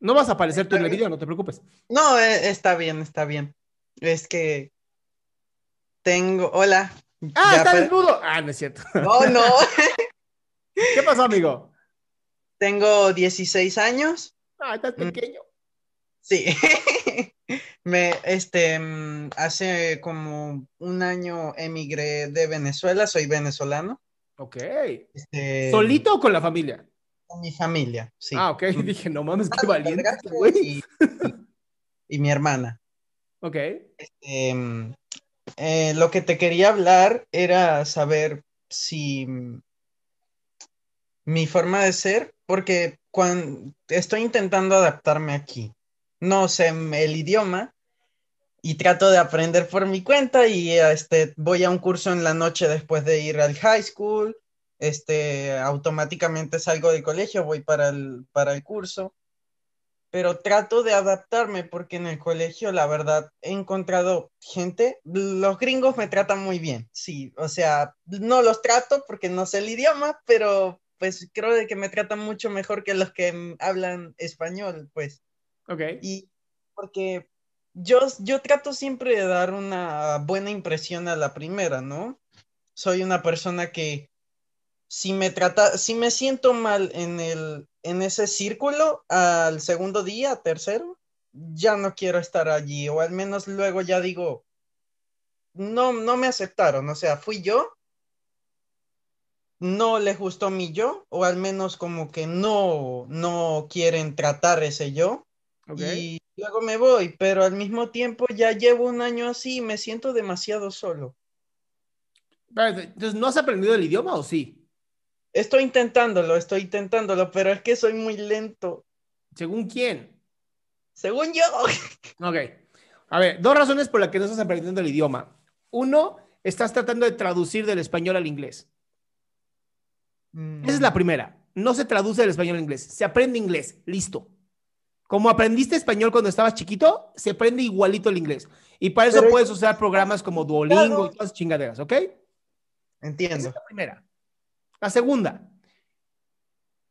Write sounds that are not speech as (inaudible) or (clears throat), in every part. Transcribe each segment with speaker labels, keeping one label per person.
Speaker 1: No vas a aparecer tú en el video, no te preocupes.
Speaker 2: No, eh, está bien, está bien. Es que tengo. Hola.
Speaker 1: Ah, está desnudo. Ah, no es cierto.
Speaker 2: No, no. (laughs)
Speaker 1: ¿Qué pasó, amigo?
Speaker 2: Tengo 16 años.
Speaker 1: Ah, estás
Speaker 2: Mm.
Speaker 1: pequeño.
Speaker 2: Sí. (laughs) Me, este, mm, hace como un año emigré de Venezuela, soy venezolano.
Speaker 1: Ok.
Speaker 2: Este,
Speaker 1: ¿Solito o con la familia?
Speaker 2: Con mi familia, sí.
Speaker 1: Ah, ok. (laughs) Dije, no mames, qué (laughs) valiente, güey.
Speaker 2: y, y- y mi hermana.
Speaker 1: Ok.
Speaker 2: Este, mm, eh, lo que te quería hablar era saber si mi forma de ser, porque cuando estoy intentando adaptarme aquí, no sé el idioma y trato de aprender por mi cuenta y este, voy a un curso en la noche después de ir al high school, este, automáticamente salgo del colegio, voy para el, para el curso pero trato de adaptarme porque en el colegio, la verdad, he encontrado gente, los gringos me tratan muy bien, sí, o sea, no los trato porque no sé el idioma, pero pues creo de que me tratan mucho mejor que los que hablan español, pues,
Speaker 1: Ok.
Speaker 2: y porque yo, yo trato siempre de dar una buena impresión a la primera, ¿no? Soy una persona que si me trata, si me siento mal en el, en ese círculo, al segundo día, tercero, ya no quiero estar allí, o al menos luego ya digo, no, no me aceptaron, o sea, fui yo, no les gustó mi yo, o al menos como que no, no quieren tratar ese yo, y luego me voy, pero al mismo tiempo ya llevo un año así y me siento demasiado solo.
Speaker 1: ¿no has aprendido el idioma o sí?
Speaker 2: Estoy intentándolo, estoy intentándolo, pero es que soy muy lento.
Speaker 1: ¿Según quién?
Speaker 2: Según yo. (laughs)
Speaker 1: Ok. A ver, dos razones por las que no estás aprendiendo el idioma. Uno, estás tratando de traducir del español al inglés. Esa es la primera. No se traduce del español al inglés. Se aprende inglés. Listo. Como aprendiste español cuando estabas chiquito, se aprende igualito el inglés. Y para eso
Speaker 2: Pero-
Speaker 1: puedes usar programas como Duolingo y todas esas chingaderas, ¿ok? Esa
Speaker 2: Entiendo.
Speaker 1: es la primera. La segunda,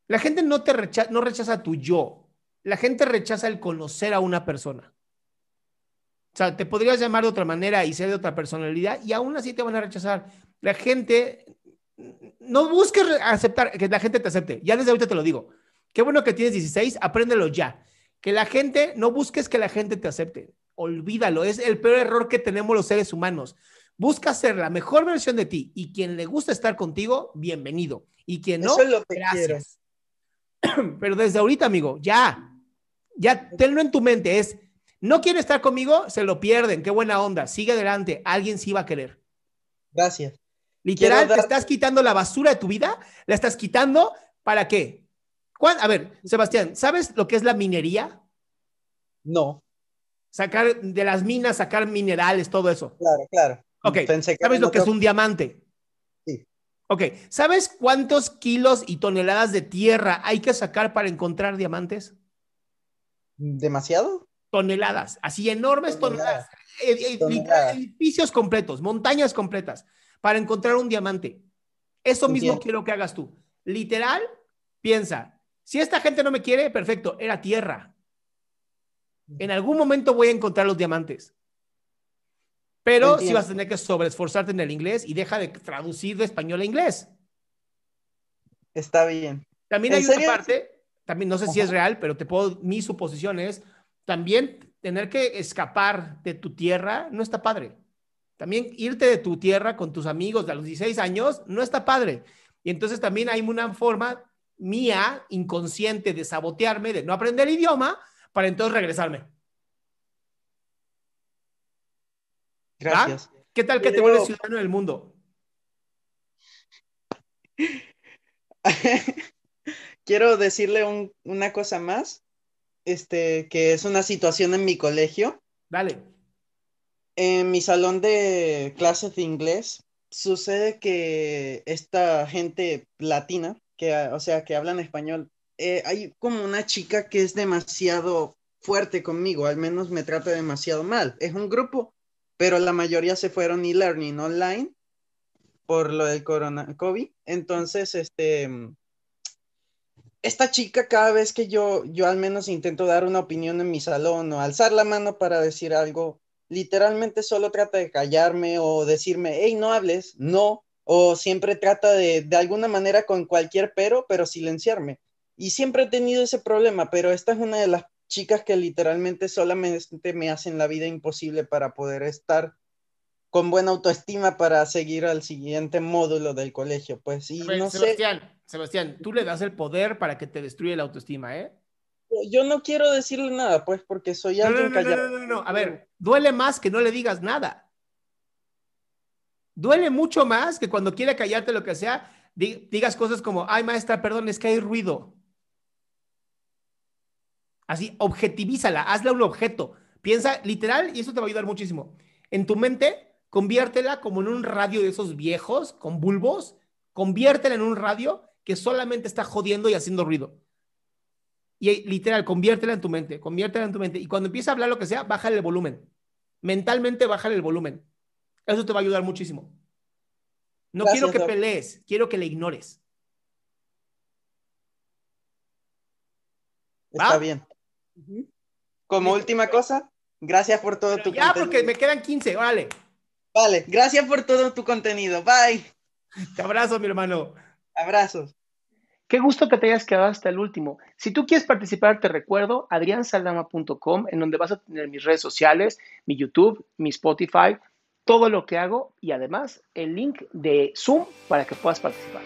Speaker 1: la gente no te recha- no rechaza tu yo. La gente rechaza el conocer a una persona. O sea, te podrías llamar de otra manera y ser de otra personalidad y aún así te van a rechazar. La gente, no busques aceptar, que la gente te acepte. Ya desde ahorita te lo digo. Qué bueno que tienes 16, apréndelo ya. Que la gente, no busques que la gente te acepte. Olvídalo, es el peor error que tenemos los seres humanos. Busca ser la mejor versión de ti y quien le gusta estar contigo, bienvenido. Y quien no,
Speaker 2: Eso es lo que
Speaker 1: gracias. (clears throat) Pero desde ahorita, amigo, ya, ya tenlo en tu mente. Es, no quiere estar conmigo, se lo pierden. Qué buena onda. Sigue adelante. Alguien sí va a querer.
Speaker 2: Gracias.
Speaker 1: Literal, te estás quitando la basura de tu vida. La estás quitando para qué? ¿Cuán- A ver, Sebastián, ¿sabes lo que es la minería?
Speaker 2: No,
Speaker 1: Sacar de las minas, sacar minerales, todo eso.
Speaker 2: claro, claro.
Speaker 1: Ok,
Speaker 2: Pensé que
Speaker 1: ¿sabes lo que es un diamante?
Speaker 2: Sí.
Speaker 1: Ok, ¿sabes cuántos kilos y toneladas de tierra hay que sacar para encontrar diamantes?
Speaker 2: ¿Demasiado?
Speaker 1: Toneladas, así enormes toneladas.
Speaker 2: Toneladas.
Speaker 1: Eh, eh,
Speaker 2: Toneladas.
Speaker 1: Edificios completos, montañas completas, para encontrar un diamante. Eso mismo
Speaker 2: Entiendo.
Speaker 1: quiero que hagas tú. Literal, piensa, si esta gente no me quiere, perfecto, era tierra. En algún momento voy a encontrar los diamantes. Pero sí
Speaker 2: Entiendo.
Speaker 1: vas a tener que sobreesforzarte en el inglés y deja de traducir de español a inglés.
Speaker 2: Está bien.
Speaker 1: También
Speaker 2: ¿En
Speaker 1: hay una
Speaker 2: serio?
Speaker 1: parte, también no sé si es real, pero te puedo, mi suposición es, también tener que escapar de tu tierra no está padre. También irte de tu tierra con tus amigos de a los 16 años no está padre. Y entonces también hay una forma mía, inconsciente, de sabotearme, de no aprender el idioma, para entonces regresarme.
Speaker 2: Gracias.
Speaker 1: ¿Qué tal que te vuelves ciudadano del mundo? (laughs)
Speaker 2: Quiero decirle un- una cosa más. este, que es una situación en mi colegio.
Speaker 1: Dale.
Speaker 2: En mi salón de clases de inglés sucede que esta gente latina, que, o sea, que hablan español, eh, hay como una chica que es demasiado fuerte conmigo, al menos me trata demasiado mal. Es un grupo, pero la mayoría se fueron e-learning online por lo del corona COVID. Entonces, este, esta chica cada vez que yo, yo al menos intento dar una opinión en mi salón o alzar la mano para decir algo, literalmente solo trata de callarme o decirme, hey, no hables, no, o siempre trata de, de alguna manera con cualquier pero, pero silenciarme. Y siempre he tenido ese problema, pero esta es una de las chicas que literalmente solamente me hacen la vida imposible para poder estar con buena autoestima para seguir al siguiente módulo del colegio, pues, y no
Speaker 1: Sebastián, Sebastián, tú le das el poder para que te destruya la autoestima, ¿eh?
Speaker 2: Yo no quiero decirle nada, pues, porque soy alguien callado.
Speaker 1: No, no, no, a ver, duele más que no le digas nada. Duele mucho más que cuando quiere callarte lo que sea, digas cosas como, ay, maestra, perdón, es que hay ruido. Así, objetivízala, hazla un objeto. Piensa literal y eso te va a ayudar muchísimo. En tu mente, conviértela como en un radio de esos viejos con bulbos, conviértela en un radio que solamente está jodiendo y haciendo ruido. Y literal, conviértela en tu mente, conviértela en tu mente. Y cuando empieza a hablar lo que sea, bájale el volumen. Mentalmente, bájale el volumen. Eso te va a ayudar muchísimo. No quiero que pelees, quiero que le ignores.
Speaker 2: Está bien. Como última cosa, gracias por todo tu
Speaker 1: ya, porque me quedan 15, vale.
Speaker 2: Vale, gracias por todo tu contenido. Bye.
Speaker 1: Te abrazo, mi hermano.
Speaker 2: Abrazos.
Speaker 1: Qué gusto que te hayas quedado hasta el último. Si tú quieres participar, te recuerdo adriansaldama.com, en donde vas a tener mis redes sociales, mi YouTube, mi Spotify, todo lo que hago y además el link de Zoom para que puedas participar.